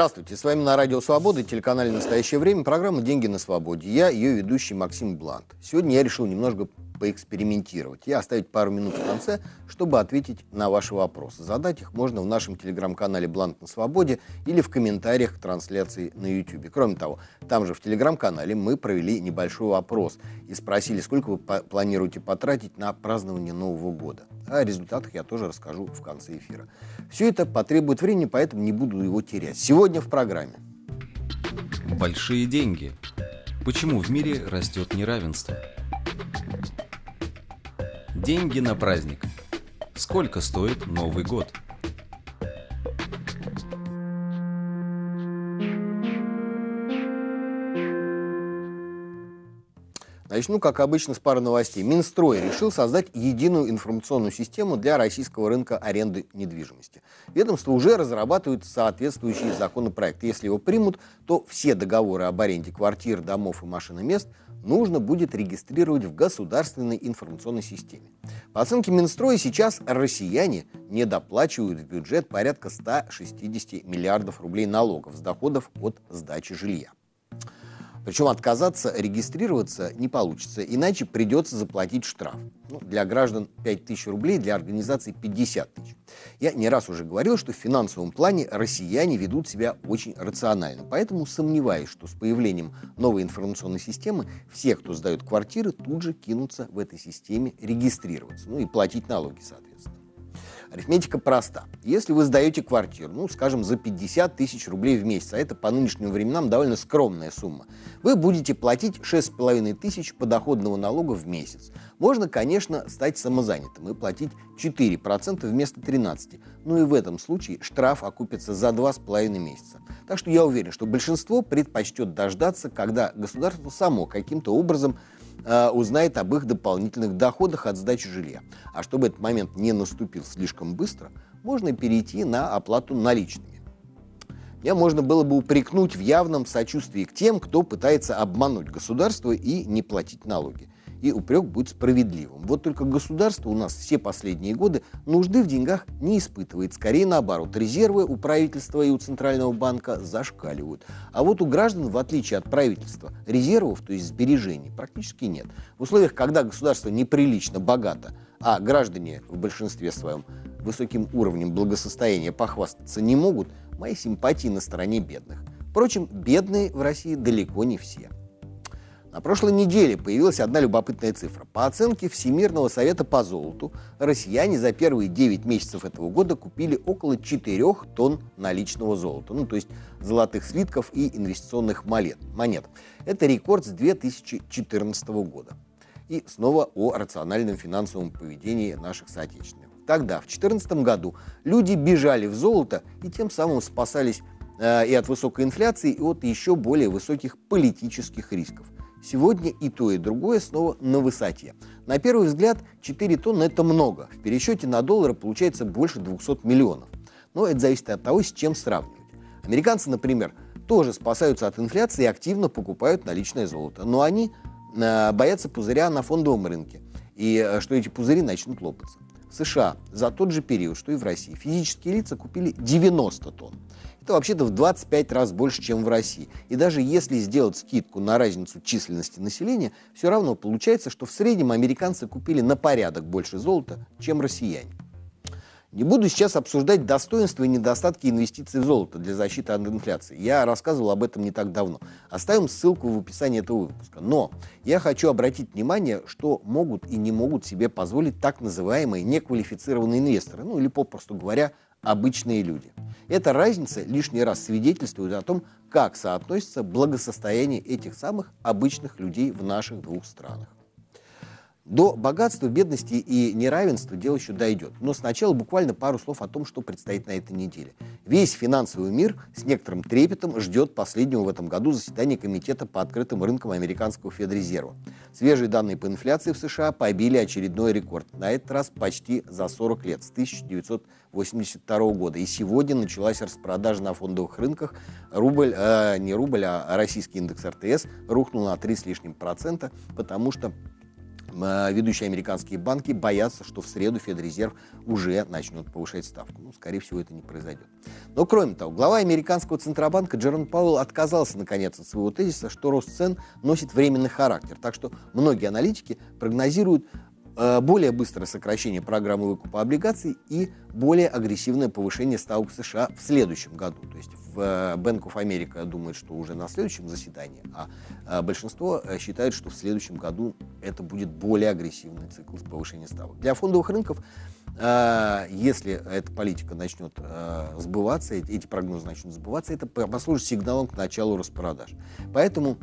Здравствуйте, с вами на Радио Свобода, телеканале «Настоящее время», программа «Деньги на свободе». Я ее ведущий Максим Блант. Сегодня я решил немножко поэкспериментировать и оставить пару минут в конце, чтобы ответить на ваши вопросы. Задать их можно в нашем телеграм-канале «Блант на свободе» или в комментариях к трансляции на YouTube. Кроме того, там же в телеграм-канале мы провели небольшой опрос и спросили, сколько вы планируете потратить на празднование Нового года. О результатах я тоже расскажу в конце эфира. Все это потребует времени, поэтому не буду его терять. Сегодня в программе. Большие деньги. Почему в мире растет неравенство? Деньги на праздник. Сколько стоит Новый год? Начну, как обычно, с пары новостей. Минстрой решил создать единую информационную систему для российского рынка аренды недвижимости. Ведомство уже разрабатывает соответствующий законопроект. Если его примут, то все договоры об аренде квартир, домов и машиномест нужно будет регистрировать в государственной информационной системе. По оценке Минстроя, сейчас россияне не доплачивают в бюджет порядка 160 миллиардов рублей налогов с доходов от сдачи жилья. Причем отказаться регистрироваться не получится, иначе придется заплатить штраф. Ну, для граждан 5 тысяч рублей, для организаций 50 тысяч. Я не раз уже говорил, что в финансовом плане россияне ведут себя очень рационально. Поэтому сомневаюсь, что с появлением новой информационной системы все, кто сдают квартиры, тут же кинутся в этой системе регистрироваться. Ну и платить налоги, соответственно. Арифметика проста. Если вы сдаете квартиру, ну, скажем, за 50 тысяч рублей в месяц, а это по нынешним временам довольно скромная сумма, вы будете платить 6,5 тысяч подоходного налога в месяц. Можно, конечно, стать самозанятым и платить 4% вместо 13%. Но и в этом случае штраф окупится за 2,5 месяца. Так что я уверен, что большинство предпочтет дождаться, когда государство само каким-то образом э, узнает об их дополнительных доходах от сдачи жилья. А чтобы этот момент не наступил слишком быстро, можно перейти на оплату наличными. Меня можно было бы упрекнуть в явном сочувствии к тем, кто пытается обмануть государство и не платить налоги и упрек будет справедливым. Вот только государство у нас все последние годы нужды в деньгах не испытывает. Скорее наоборот, резервы у правительства и у Центрального банка зашкаливают. А вот у граждан, в отличие от правительства, резервов, то есть сбережений, практически нет. В условиях, когда государство неприлично богато, а граждане в большинстве своем высоким уровнем благосостояния похвастаться не могут, мои симпатии на стороне бедных. Впрочем, бедные в России далеко не все. На прошлой неделе появилась одна любопытная цифра. По оценке Всемирного совета по золоту, россияне за первые 9 месяцев этого года купили около 4 тонн наличного золота, ну то есть золотых слитков и инвестиционных монет. монет. Это рекорд с 2014 года. И снова о рациональном финансовом поведении наших соотечественников. Тогда, в 2014 году, люди бежали в золото и тем самым спасались э, и от высокой инфляции, и от еще более высоких политических рисков – Сегодня и то, и другое снова на высоте. На первый взгляд 4 тонны – это много. В пересчете на доллары получается больше 200 миллионов. Но это зависит от того, с чем сравнивать. Американцы, например, тоже спасаются от инфляции и активно покупают наличное золото. Но они э, боятся пузыря на фондовом рынке. И э, что эти пузыри начнут лопаться. В США за тот же период, что и в России, физические лица купили 90 тонн. Это вообще-то в 25 раз больше, чем в России. И даже если сделать скидку на разницу численности населения, все равно получается, что в среднем американцы купили на порядок больше золота, чем россияне. Не буду сейчас обсуждать достоинства и недостатки инвестиций в золото для защиты от инфляции. Я рассказывал об этом не так давно. Оставим ссылку в описании этого выпуска. Но я хочу обратить внимание, что могут и не могут себе позволить так называемые неквалифицированные инвесторы, ну или попросту говоря, обычные люди. Эта разница лишний раз свидетельствует о том, как соотносится благосостояние этих самых обычных людей в наших двух странах. До богатства, бедности и неравенства дело еще дойдет. Но сначала буквально пару слов о том, что предстоит на этой неделе. Весь финансовый мир с некоторым трепетом ждет последнего в этом году заседания Комитета по открытым рынкам Американского Федрезерва. Свежие данные по инфляции в США побили очередной рекорд. На этот раз почти за 40 лет, с 1982 года. И сегодня началась распродажа на фондовых рынках. Рубль, э, не рубль, а российский индекс РТС рухнул на 3 с лишним процента, потому что ведущие американские банки боятся, что в среду Федрезерв уже начнет повышать ставку. Ну, скорее всего, это не произойдет. Но, кроме того, глава американского Центробанка Джером Пауэлл отказался, наконец, от своего тезиса, что рост цен носит временный характер. Так что многие аналитики прогнозируют более быстрое сокращение программы выкупа облигаций и более агрессивное повышение ставок США в следующем году. То есть в э, Bank of America думает, что уже на следующем заседании, а э, большинство считает, что в следующем году это будет более агрессивный цикл повышения ставок. Для фондовых рынков, если эта политика начнет сбываться, эти прогнозы начнут сбываться, это послужит сигналом к началу распродаж. Поэтому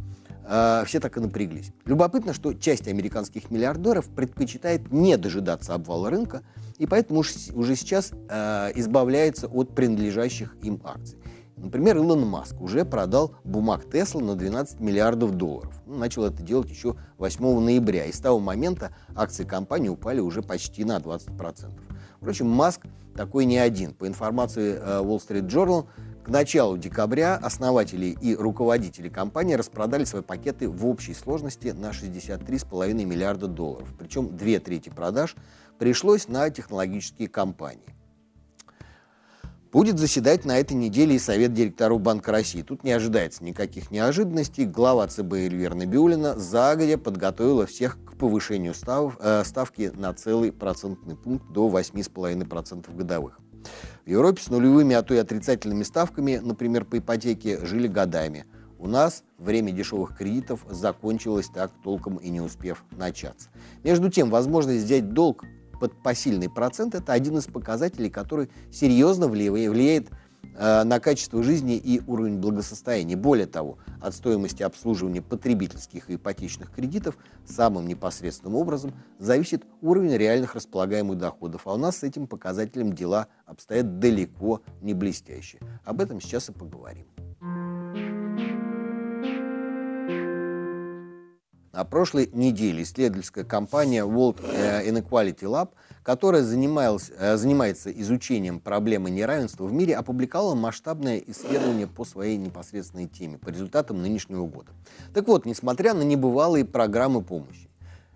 э, все так и напряглись. Любопытно, что часть американских миллиардеров предпочитает не дожидаться обвала рынка, и поэтому уже сейчас э, избавляется от принадлежащих им акций. Например, Илон Маск уже продал бумаг Тесла на 12 миллиардов долларов. Начал это делать еще 8 ноября, и с того момента акции компании упали уже почти на 20%. Впрочем, Маск такой не один. По информации э, Wall Street Journal, к началу декабря основатели и руководители компании распродали свои пакеты в общей сложности на 63,5 миллиарда долларов. Причем две трети продаж пришлось на технологические компании. Будет заседать на этой неделе и Совет директоров Банка России. Тут не ожидается никаких неожиданностей. Глава ЦБ Эльвира Набиулина загодя подготовила всех к повышению став, э, ставки на целый процентный пункт до 8,5% годовых. В Европе с нулевыми, а то и отрицательными ставками, например, по ипотеке, жили годами. У нас время дешевых кредитов закончилось так, толком и не успев начаться. Между тем, возможность взять долг под посильный процент – это один из показателей, который серьезно влияет на качество жизни и уровень благосостояния. Более того, от стоимости обслуживания потребительских и ипотечных кредитов самым непосредственным образом зависит уровень реальных располагаемых доходов. А у нас с этим показателем дела обстоят далеко не блестящие. Об этом сейчас и поговорим. На прошлой неделе исследовательская компания World э, Inequality Lab, которая э, занимается изучением проблемы неравенства в мире, опубликовала масштабное исследование по своей непосредственной теме, по результатам нынешнего года. Так вот, несмотря на небывалые программы помощи,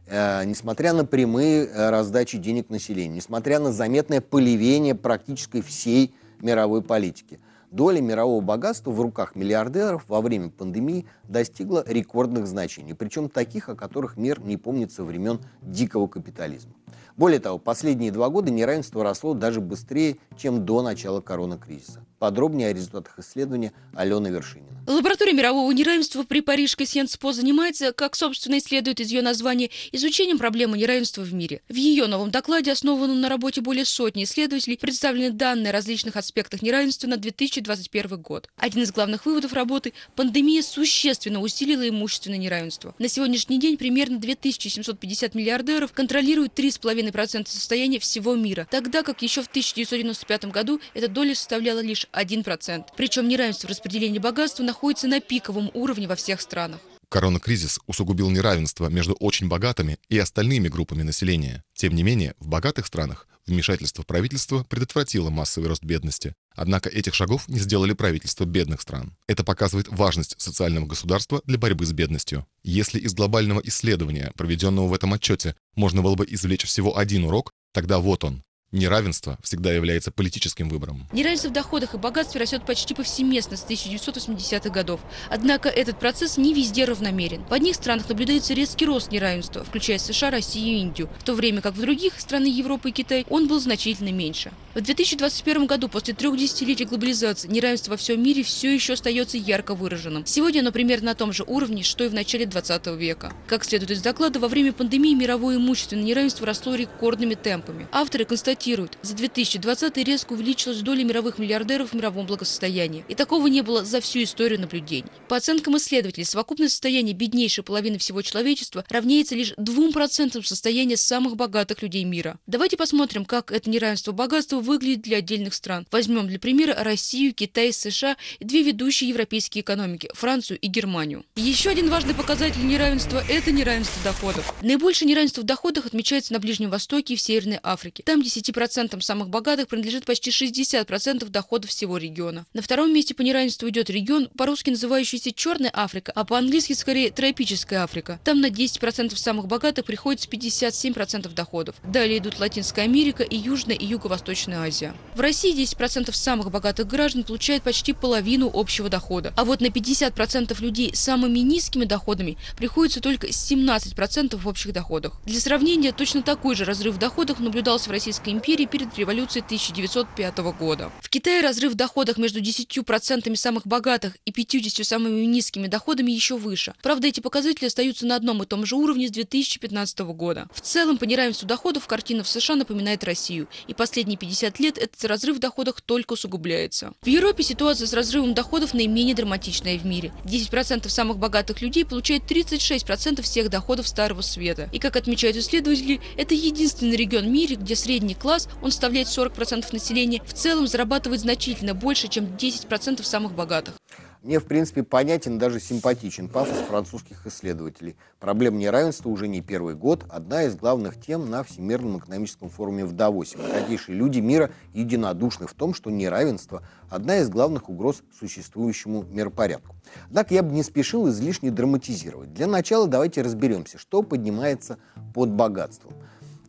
э, несмотря на прямые раздачи денег населению, несмотря на заметное поливение практически всей мировой политики – доля мирового богатства в руках миллиардеров во время пандемии достигла рекордных значений, причем таких, о которых мир не помнит со времен дикого капитализма. Более того, последние два года неравенство росло даже быстрее, чем до начала коронакризиса. Подробнее о результатах исследования Алена Вершинина. Лаборатория мирового неравенства при Парижской Сенспо занимается, как собственно и следует из ее названия, изучением проблемы неравенства в мире. В ее новом докладе, основанном на работе более сотни исследователей, представлены данные о различных аспектах неравенства на 2021 год. Один из главных выводов работы – пандемия существенно усилила имущественное неравенство. На сегодняшний день примерно 2750 миллиардеров контролируют 3,5% состояния всего мира, тогда как еще в 1995 году эта доля составляла лишь 1%. Причем неравенство в распределении богатства находится на пиковом уровне во всех странах. Коронакризис усугубил неравенство между очень богатыми и остальными группами населения. Тем не менее, в богатых странах вмешательство правительства предотвратило массовый рост бедности. Однако этих шагов не сделали правительства бедных стран. Это показывает важность социального государства для борьбы с бедностью. Если из глобального исследования, проведенного в этом отчете, можно было бы извлечь всего один урок, тогда вот он. Неравенство всегда является политическим выбором. Неравенство в доходах и богатстве растет почти повсеместно с 1980-х годов. Однако этот процесс не везде равномерен. В одних странах наблюдается резкий рост неравенства, включая США, Россию и Индию, в то время как в других страны Европы и Китай он был значительно меньше. В 2021 году, после трех десятилетий глобализации, неравенство во всем мире все еще остается ярко выраженным. Сегодня оно примерно на том же уровне, что и в начале 20 века. Как следует из доклада, во время пандемии мировое имущественное неравенство росло рекордными темпами. Авторы констатируют, констатируют, за 2020 резко увеличилась доля мировых миллиардеров в мировом благосостоянии. И такого не было за всю историю наблюдений. По оценкам исследователей, совокупное состояние беднейшей половины всего человечества равняется лишь 2% состояния самых богатых людей мира. Давайте посмотрим, как это неравенство богатства выглядит для отдельных стран. Возьмем для примера Россию, Китай, США и две ведущие европейские экономики – Францию и Германию. Еще один важный показатель неравенства – это неравенство доходов. Наибольшее неравенство в доходах отмечается на Ближнем Востоке и в Северной Африке. Там 10 10% самых богатых принадлежит почти 60% доходов всего региона. На втором месте по неравенству идет регион, по-русски называющийся Черная Африка, а по-английски скорее тропическая Африка. Там на 10% самых богатых приходится 57% доходов. Далее идут Латинская Америка и Южная и Юго-Восточная Азия. В России 10% самых богатых граждан получают почти половину общего дохода. А вот на 50% людей с самыми низкими доходами приходится только 17% в общих доходах. Для сравнения, точно такой же разрыв в доходах наблюдался в Российской империи перед революцией 1905 года. В Китае разрыв в доходах между 10% самых богатых и 50 самыми низкими доходами еще выше. Правда, эти показатели остаются на одном и том же уровне с 2015 года. В целом, по неравенству доходов картина в США напоминает Россию. И последние 50 лет этот разрыв в доходах только усугубляется. В Европе ситуация с разрывом доходов наименее драматичная в мире. 10% самых богатых людей получают 36% всех доходов Старого Света. И, как отмечают исследователи, это единственный регион в мире, где средний класс, он составляет 40% населения, в целом зарабатывает значительно больше, чем 10% самых богатых. Мне, в принципе, понятен, даже симпатичен пафос французских исследователей. Проблема неравенства уже не первый год, одна из главных тем на Всемирном экономическом форуме в Давосе. Богатейшие люди мира единодушны в том, что неравенство – одна из главных угроз существующему миропорядку. Однако я бы не спешил излишне драматизировать. Для начала давайте разберемся, что поднимается под богатством.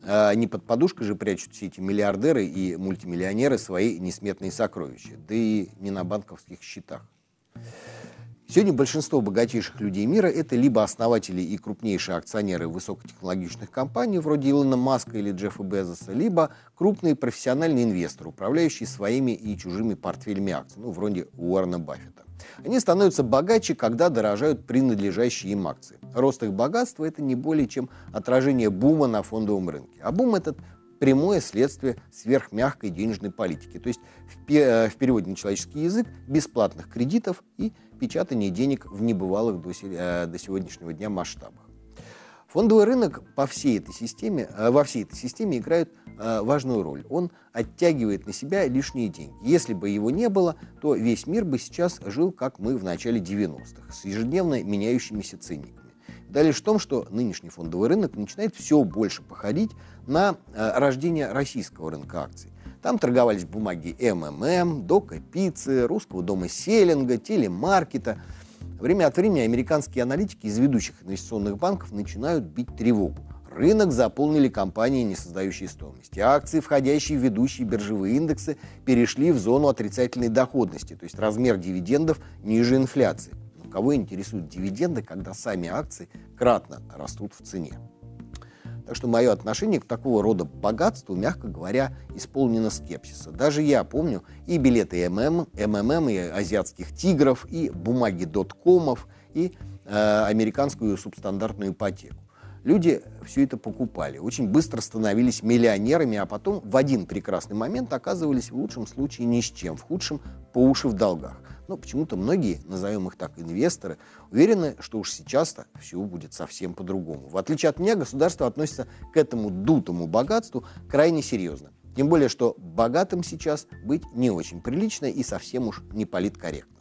А не под подушкой же прячут все эти миллиардеры и мультимиллионеры свои несметные сокровища, да и не на банковских счетах. Сегодня большинство богатейших людей мира – это либо основатели и крупнейшие акционеры высокотехнологичных компаний, вроде Илона Маска или Джеффа Безоса, либо крупные профессиональные инвесторы, управляющие своими и чужими портфелями акций, ну, вроде Уоррена Баффета. Они становятся богаче, когда дорожают принадлежащие им акции. Рост их богатства – это не более чем отражение бума на фондовом рынке. А бум этот прямое следствие сверхмягкой денежной политики. То есть в, э, в переводе на человеческий язык бесплатных кредитов и печатания денег в небывалых до, э, до сегодняшнего дня масштабах. Фондовый рынок по всей этой системе, э, во всей этой системе играет важную роль. Он оттягивает на себя лишние деньги. Если бы его не было, то весь мир бы сейчас жил, как мы в начале 90-х, с ежедневно меняющимися ценниками. Да лишь в том, что нынешний фондовый рынок начинает все больше походить на э, рождение российского рынка акций. Там торговались бумаги МММ, Дока Пиццы, Русского дома Селлинга, Телемаркета. Время от времени американские аналитики из ведущих инвестиционных банков начинают бить тревогу. Рынок заполнили компании, не создающие стоимости. Акции, входящие в ведущие биржевые индексы, перешли в зону отрицательной доходности, то есть размер дивидендов ниже инфляции. Кого интересуют дивиденды, когда сами акции кратно растут в цене? Так что мое отношение к такого рода богатству, мягко говоря, исполнено скепсиса. Даже я помню и билеты ММ, МММ, и азиатских тигров, и бумаги доткомов, и э, американскую субстандартную ипотеку. Люди все это покупали, очень быстро становились миллионерами, а потом в один прекрасный момент оказывались в лучшем случае ни с чем, в худшем по уши в долгах. Но почему-то многие, назовем их так, инвесторы, уверены, что уж сейчас-то все будет совсем по-другому. В отличие от меня, государство относится к этому дутому богатству крайне серьезно. Тем более, что богатым сейчас быть не очень прилично и совсем уж не политкорректно.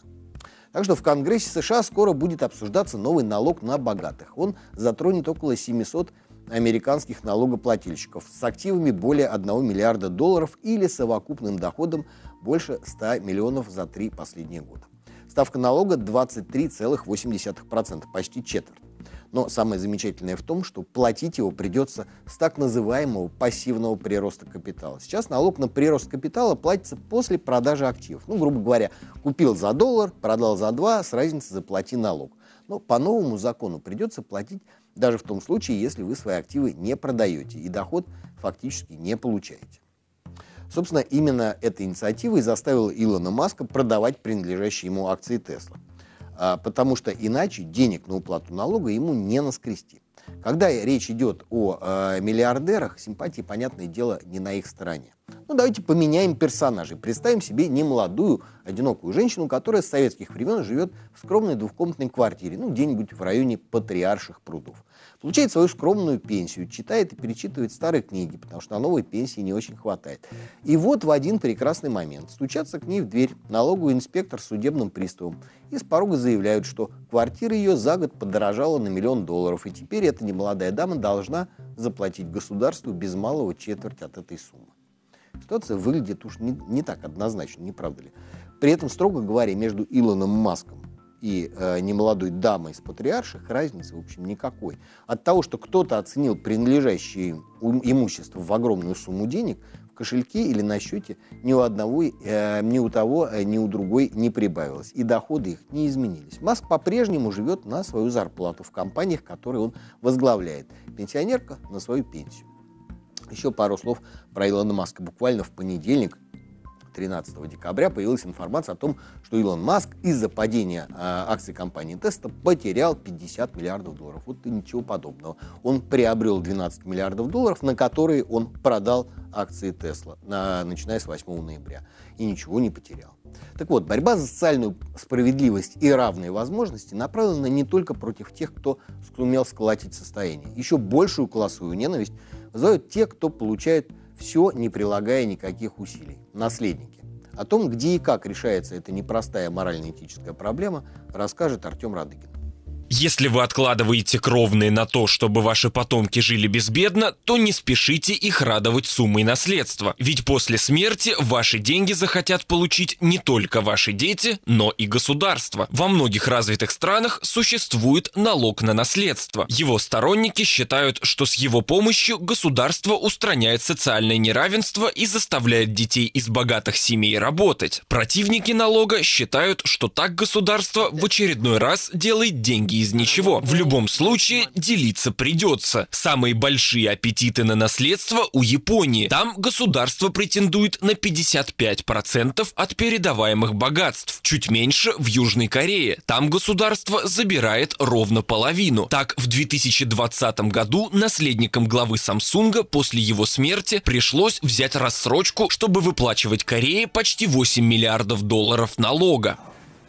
Так что в Конгрессе США скоро будет обсуждаться новый налог на богатых. Он затронет около 700 американских налогоплательщиков с активами более 1 миллиарда долларов или совокупным доходом больше 100 миллионов за три последние года. Ставка налога 23,8%, почти четверть. Но самое замечательное в том, что платить его придется с так называемого пассивного прироста капитала. Сейчас налог на прирост капитала платится после продажи активов. Ну, грубо говоря, купил за доллар, продал за два, с разницей заплати налог. Но по новому закону придется платить даже в том случае, если вы свои активы не продаете и доход фактически не получаете. Собственно, именно эта инициатива и заставила Илона Маска продавать принадлежащие ему акции Тесла. А, потому что иначе денег на уплату налога ему не наскрести. Когда речь идет о э, миллиардерах, симпатии, понятное дело, не на их стороне. Ну, давайте поменяем персонажей. Представим себе немолодую, одинокую женщину, которая с советских времен живет в скромной двухкомнатной квартире, ну, где-нибудь в районе Патриарших прудов получает свою скромную пенсию, читает и перечитывает старые книги, потому что на новой пенсии не очень хватает. И вот в один прекрасный момент стучатся к ней в дверь налоговый инспектор с судебным приставом и с порога заявляют, что квартира ее за год подорожала на миллион долларов, и теперь эта немолодая дама должна заплатить государству без малого четверть от этой суммы. ситуация выглядит уж не, не так однозначно, не правда ли? При этом, строго говоря, между Илоном Маском и э, немолодой дамой из патриарших разницы, в общем, никакой. От того, что кто-то оценил принадлежащее им имущество в огромную сумму денег, в кошельке или на счете ни у одного, э, ни у того, э, ни у другой не прибавилось. И доходы их не изменились. Маск по-прежнему живет на свою зарплату в компаниях, которые он возглавляет. Пенсионерка на свою пенсию. Еще пару слов про Илона Маска. Буквально в понедельник 13 декабря появилась информация о том, что Илон Маск из-за падения э, акций компании Теста потерял 50 миллиардов долларов. Вот и ничего подобного. Он приобрел 12 миллиардов долларов, на которые он продал акции Тесла, начиная с 8 ноября. И ничего не потерял. Так вот, борьба за социальную справедливость и равные возможности направлена не только против тех, кто сумел сколотить состояние. Еще большую классовую ненависть вызывают те, кто получает все, не прилагая никаких усилий. Наследники. О том, где и как решается эта непростая морально-этическая проблема, расскажет Артем Радыгин. Если вы откладываете кровные на то, чтобы ваши потомки жили безбедно, то не спешите их радовать суммой наследства. Ведь после смерти ваши деньги захотят получить не только ваши дети, но и государство. Во многих развитых странах существует налог на наследство. Его сторонники считают, что с его помощью государство устраняет социальное неравенство и заставляет детей из богатых семей работать. Противники налога считают, что так государство в очередной раз делает деньги из ничего. В любом случае, делиться придется. Самые большие аппетиты на наследство у Японии. Там государство претендует на 55% от передаваемых богатств. Чуть меньше в Южной Корее. Там государство забирает ровно половину. Так, в 2020 году наследникам главы Самсунга после его смерти пришлось взять рассрочку, чтобы выплачивать Корее почти 8 миллиардов долларов налога.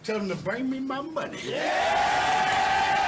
Tell them to bring me my money. Yeah!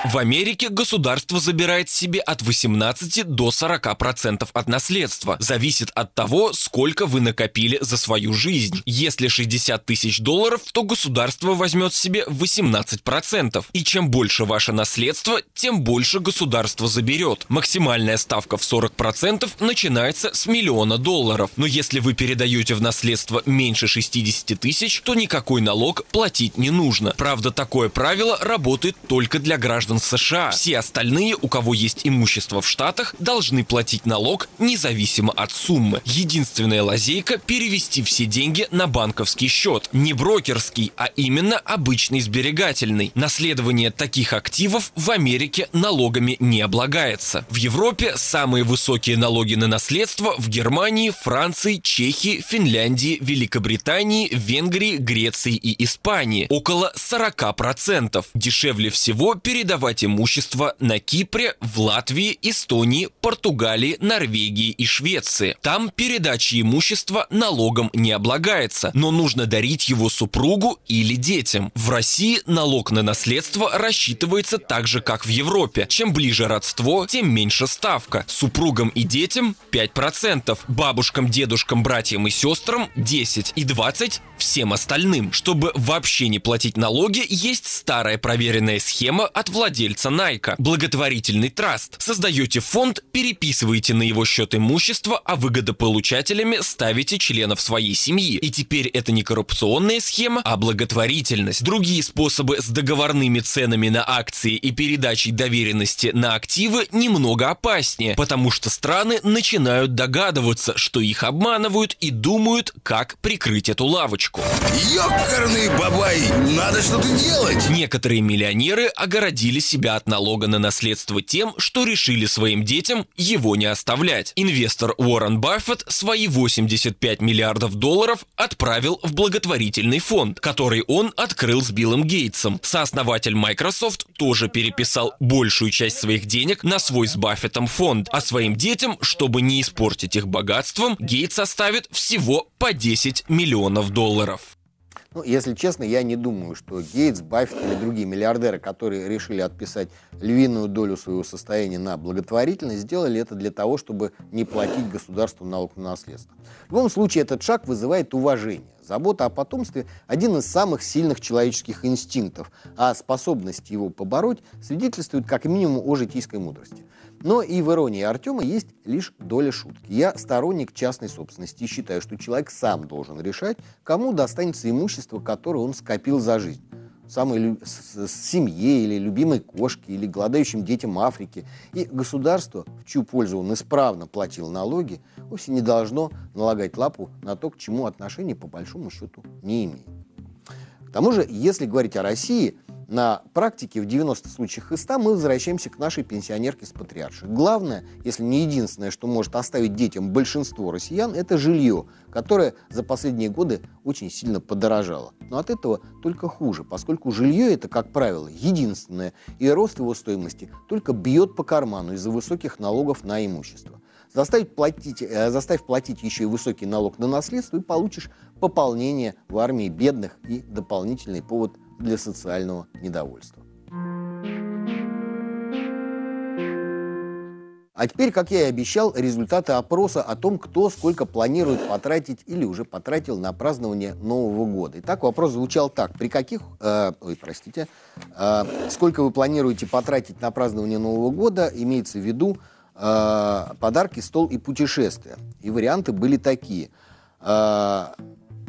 В Америке государство забирает себе от 18 до 40% от наследства. Зависит от того, сколько вы накопили за свою жизнь. Если 60 тысяч долларов, то государство возьмет себе 18%. И чем больше ваше наследство, тем больше государство заберет. Максимальная ставка в 40% начинается с миллиона долларов. Но если вы передаете в наследство меньше 60 тысяч, то никакой налог платить не нужно. Правда, такое правило работает только для граждан граждан США. Все остальные, у кого есть имущество в Штатах, должны платить налог независимо от суммы. Единственная лазейка – перевести все деньги на банковский счет. Не брокерский, а именно обычный сберегательный. Наследование таких активов в Америке налогами не облагается. В Европе самые высокие налоги на наследство в Германии, Франции, Чехии, Финляндии, Великобритании, Венгрии, Греции и Испании. Около 40%. Дешевле всего передавать продавать имущество на Кипре, в Латвии, Эстонии, Португалии, Норвегии и Швеции. Там передача имущества налогом не облагается, но нужно дарить его супругу или детям. В России налог на наследство рассчитывается так же, как в Европе. Чем ближе родство, тем меньше ставка. Супругам и детям 5%, бабушкам, дедушкам, братьям и сестрам 10 и 20 всем остальным. Чтобы вообще не платить налоги, есть старая проверенная схема от владельца владельца Найка. Благотворительный траст. Создаете фонд, переписываете на его счет имущество, а выгодополучателями ставите членов своей семьи. И теперь это не коррупционная схема, а благотворительность. Другие способы с договорными ценами на акции и передачей доверенности на активы немного опаснее, потому что страны начинают догадываться, что их обманывают и думают, как прикрыть эту лавочку. Ёкарный бабай, надо что-то делать! Некоторые миллионеры огородили себя от налога на наследство тем, что решили своим детям его не оставлять. Инвестор Уоррен Баффет свои 85 миллиардов долларов отправил в благотворительный фонд, который он открыл с Биллом Гейтсом. Сооснователь Microsoft тоже переписал большую часть своих денег на свой с Баффетом фонд, а своим детям, чтобы не испортить их богатством, Гейтс оставит всего по 10 миллионов долларов. Ну, если честно, я не думаю, что Гейтс, Баффет или другие миллиардеры, которые решили отписать львиную долю своего состояния на благотворительность, сделали это для того, чтобы не платить государству налог на наследство. В любом случае, этот шаг вызывает уважение. Забота о потомстве – один из самых сильных человеческих инстинктов, а способность его побороть свидетельствует как минимум о житейской мудрости. Но и в иронии Артема есть лишь доля шутки. Я сторонник частной собственности и считаю, что человек сам должен решать, кому достанется имущество, которое он скопил за жизнь самой семье или любимой кошке или голодающим детям Африки. И государство, в чью пользу он исправно платил налоги, вовсе не должно налагать лапу на то, к чему отношения по большому счету не имеет. К тому же, если говорить о России, на практике в 90 случаях из 100 мы возвращаемся к нашей пенсионерке с патриаршей. Главное, если не единственное, что может оставить детям большинство россиян, это жилье, которое за последние годы очень сильно подорожало. Но от этого только хуже, поскольку жилье это, как правило, единственное, и рост его стоимости только бьет по карману из-за высоких налогов на имущество. Заставить платить, э, заставь платить еще и высокий налог на наследство, и получишь пополнение в армии бедных и дополнительный повод для социального недовольства. А теперь, как я и обещал, результаты опроса о том, кто сколько планирует потратить или уже потратил на празднование Нового года. Итак, вопрос звучал так. При каких... Э, ой, простите. Э, сколько вы планируете потратить на празднование Нового года, имеется в виду э, подарки, стол и путешествия. И варианты были такие. Э,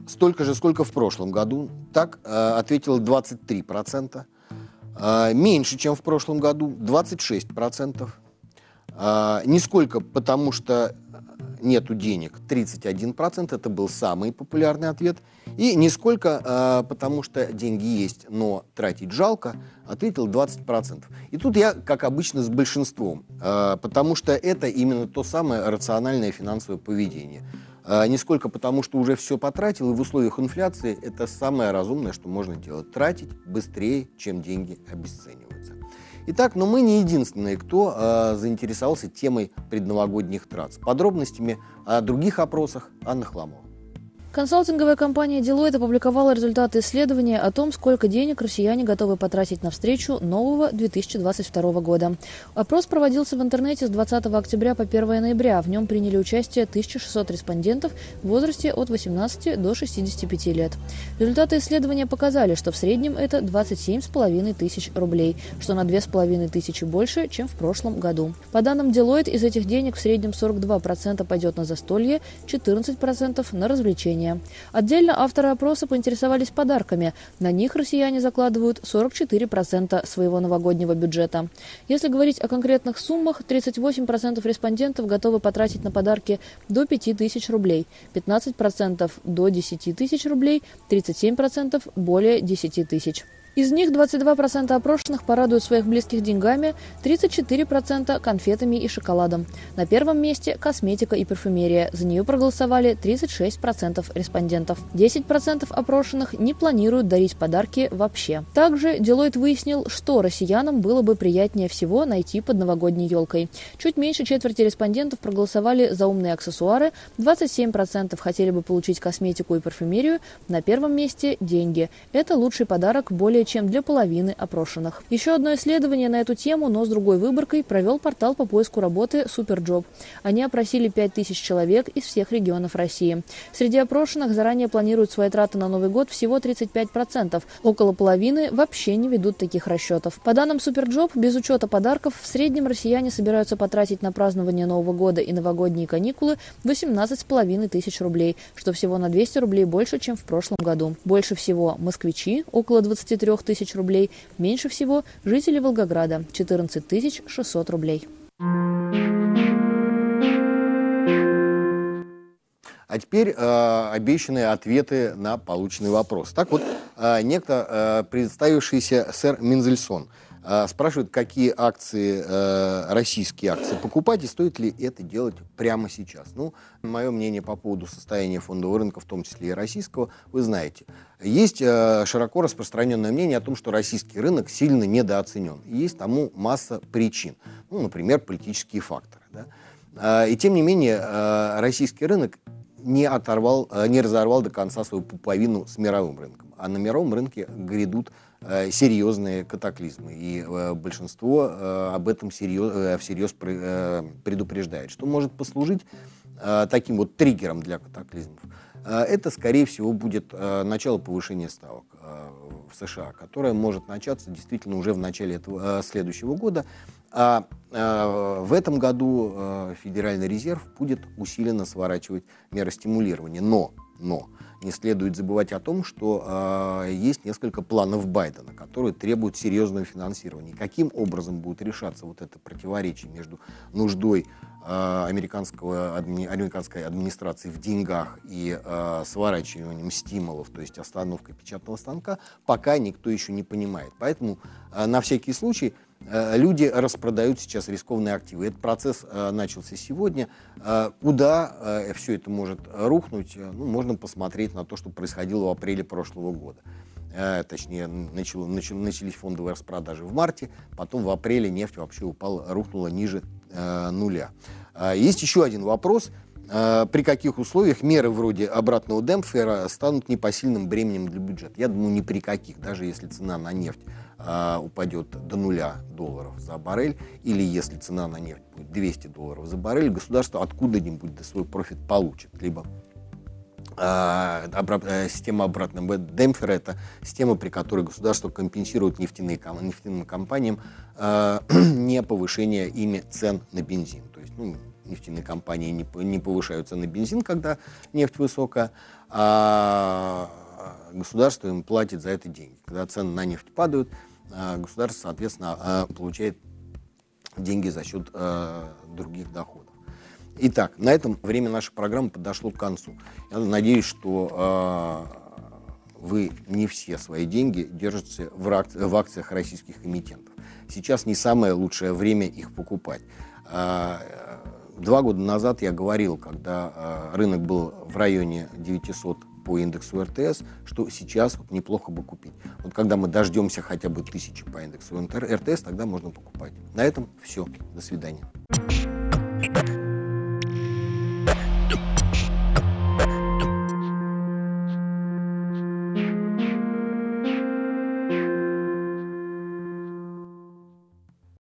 столько же, сколько в прошлом году. Так э, ответило 23%. Э, меньше, чем в прошлом году, 26%. Э, нисколько, потому что нету денег, 31%. Это был самый популярный ответ. И нисколько, э, потому что деньги есть, но тратить жалко, ответил 20%. И тут я, как обычно, с большинством, э, потому что это именно то самое рациональное финансовое поведение – не сколько потому, что уже все потратил, и в условиях инфляции это самое разумное, что можно делать. Тратить быстрее, чем деньги обесцениваются. Итак, но мы не единственные, кто э, заинтересовался темой предновогодних трат. С подробностями о других опросах Анна Хламова. Консалтинговая компания Deloitte опубликовала результаты исследования о том, сколько денег россияне готовы потратить на встречу нового 2022 года. Опрос проводился в интернете с 20 октября по 1 ноября. В нем приняли участие 1600 респондентов в возрасте от 18 до 65 лет. Результаты исследования показали, что в среднем это 27,5 тысяч рублей, что на 2,5 тысячи больше, чем в прошлом году. По данным Deloitte, из этих денег в среднем 42% пойдет на застолье, 14% на развлечения населения. Отдельно авторы опроса поинтересовались подарками. На них россияне закладывают 44% своего новогоднего бюджета. Если говорить о конкретных суммах, 38% респондентов готовы потратить на подарки до 5 тысяч рублей, 15% до 10 тысяч рублей, 37% более 10 тысяч. Из них 22% опрошенных порадуют своих близких деньгами, 34% конфетами и шоколадом. На первом месте косметика и парфюмерия. За нее проголосовали 36% респондентов. 10% опрошенных не планируют дарить подарки вообще. Также Deloitte выяснил, что россиянам было бы приятнее всего найти под новогодней елкой. Чуть меньше четверти респондентов проголосовали за умные аксессуары, 27% хотели бы получить косметику и парфюмерию, на первом месте – деньги. Это лучший подарок более чем для половины опрошенных. Еще одно исследование на эту тему, но с другой выборкой, провел портал по поиску работы Superjob. Они опросили 5000 человек из всех регионов России. Среди опрошенных заранее планируют свои траты на Новый год всего 35%. Около половины вообще не ведут таких расчетов. По данным Superjob, без учета подарков, в среднем россияне собираются потратить на празднование Нового года и новогодние каникулы 18,5 тысяч рублей, что всего на 200 рублей больше, чем в прошлом году. Больше всего москвичи, около 23 тысяч рублей, меньше всего жители Волгограда – 14 600 рублей. А теперь э, обещанные ответы на полученный вопрос. Так вот, э, некто, э, представившийся сэр Минзельсон – спрашивают, какие акции, э, российские акции покупать и стоит ли это делать прямо сейчас. Ну, мое мнение по поводу состояния фондового рынка, в том числе и российского, вы знаете. Есть э, широко распространенное мнение о том, что российский рынок сильно недооценен. Есть тому масса причин. Ну, например, политические факторы. Да? И тем не менее, э, российский рынок не, оторвал, не разорвал до конца свою пуповину с мировым рынком. А на мировом рынке грядут Э, серьезные катаклизмы. И э, большинство э, об этом серьез, всерьез предупреждает. Что может послужить таким вот триггером для катаклизмов? это, скорее всего, будет начало повышения ставок в США, которое может начаться действительно уже в начале этого, следующего года. А в этом году Федеральный резерв будет усиленно сворачивать меры стимулирования. Но, но не следует забывать о том, что э, есть несколько планов Байдена, которые требуют серьезного финансирования. Каким образом будет решаться вот это противоречие между нуждой э, американского, адми, американской администрации в деньгах и э, сворачиванием стимулов, то есть остановкой печатного станка, пока никто еще не понимает. Поэтому э, на всякий случай люди распродают сейчас рискованные активы. Этот процесс э, начался сегодня. Э, куда все это может рухнуть, ну, можно посмотреть на то, что происходило в апреле прошлого года. Точнее, начало, начало, начались фондовые распродажи в марте, потом в апреле нефть вообще упала, рухнула ниже нуля. Есть еще один вопрос. При каких условиях меры вроде обратного демпфера станут непосильным бременем для бюджета? Я думаю, ни при каких, даже если цена на нефть э, упадет до нуля долларов за баррель, или если цена на нефть будет 200 долларов за баррель, государство откуда-нибудь свой профит получит. Либо э, обра- система обратного демпфера – это система, при которой государство компенсирует нефтяные, нефтяным компаниям э, не повышение ими цен на бензин. То есть ну, нефтяные компании не, не повышаются на бензин, когда нефть высокая, а государство им платит за это деньги. Когда цены на нефть падают, а, государство, соответственно, а, получает деньги за счет а, других доходов. Итак, на этом время нашей программы подошло к концу. Я надеюсь, что вы не все свои деньги держите в, акциях российских эмитентов. Сейчас не самое лучшее время их покупать. Два года назад я говорил, когда рынок был в районе 900 по индексу РТС, что сейчас вот неплохо бы купить. Вот когда мы дождемся хотя бы тысячи по индексу РТС, тогда можно покупать. На этом все. До свидания.